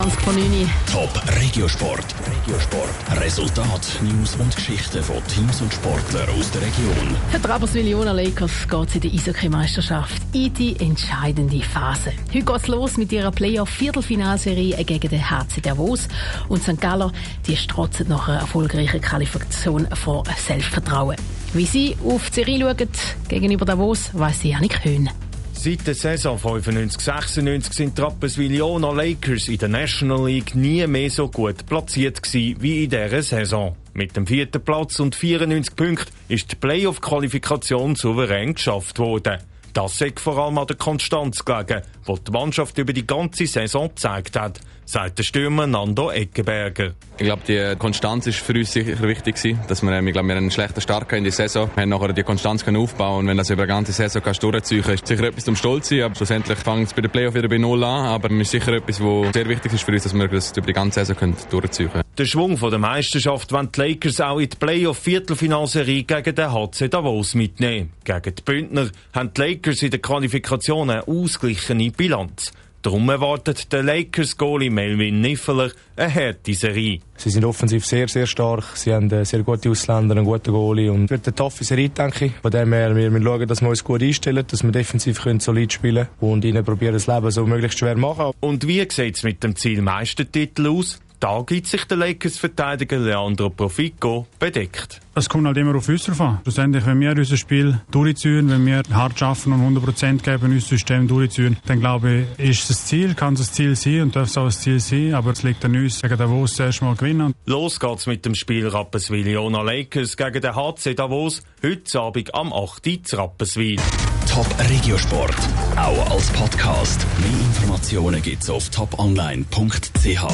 20 von 9. Top Regiosport. Regiosport. Resultat, News und Geschichten von Teams und Sportlern aus der Region. Für die Rapperswil-Jona Lakers geht es in der Eishockey-Meisterschaft in die entscheidende Phase. Heute geht es los mit ihrer Playoff-Viertelfinalserie gegen den HC Davos. Und St. Galler, die strotzen nach einer erfolgreichen Qualifikation vor Selbstvertrauen. Wie sie auf die Serie schauen gegenüber Davos, weiss Janik Höhn. Seit der Saison 95-96 sind die Rapperswil-Jona Lakers in der National League nie mehr so gut platziert gewesen wie in dieser Saison. Mit dem vierten Platz und 94 Punkten ist die Playoff-Qualifikation souverän geschafft worden. Das ist vor allem an der Konstanz gelegen, die die Mannschaft über die ganze Saison gezeigt hat, sagt der Stürmer Nando Eckenberger. Ich glaube, die Konstanz ist für uns sicher wichtig gewesen, dass wir, ich glaube, wir einen schlechten Start in die Saison. Wir haben nachher die Konstanz können aufbauen und wenn das über die ganze Saison kannst durchziehen ist sicher etwas zum Stolz sein, aber schlussendlich fängt es bei der Playoff wieder bei Null an, aber es ist sicher etwas, was sehr wichtig ist für uns, dass wir das über die ganze Saison können durchziehen können. Der Schwung von der Meisterschaft wollen die Lakers auch in die Playoff-Viertelfinalserie gegen den HC Davos mitnehmen. Gegen die Bündner haben die Lakers in der Qualifikation eine ausgeglichene Bilanz. Darum erwartet der Lakers-Goalie Melvin Niffeler eine harte Serie. Sie sind offensiv sehr, sehr stark. Sie haben äh, sehr gute Ausländer, einen guten Goalie und es wird eine toffe Serie, denke ich. Von dem her, wir müssen schauen, dass wir uns gut einstellen, dass wir defensiv können solid spielen und ihnen probieren, das Leben so möglichst schwer machen. Und wie sieht es mit dem Ziel Meistertitel aus? Da gibt sich der Lakers-Verteidiger Leandro Profico bedeckt. Es kommt halt immer auf uns drauf an. Schlussendlich, wenn wir unser Spiel durchziehen, wenn wir hart arbeiten und 100% geben, unser System durchziehen, dann glaube ich, ist es das Ziel, kann es das Ziel sein und darf es auch das Ziel sein, aber es liegt an uns, gegen Davos zuerst mal gewinnen. Los geht's mit dem Spiel Rapperswil-Jona Lakers gegen den HC Davos, heute Abend am 8. Uhr Rapperswil. Top Regiosport, auch als Podcast. Mehr Informationen gibt's auf toponline.ch.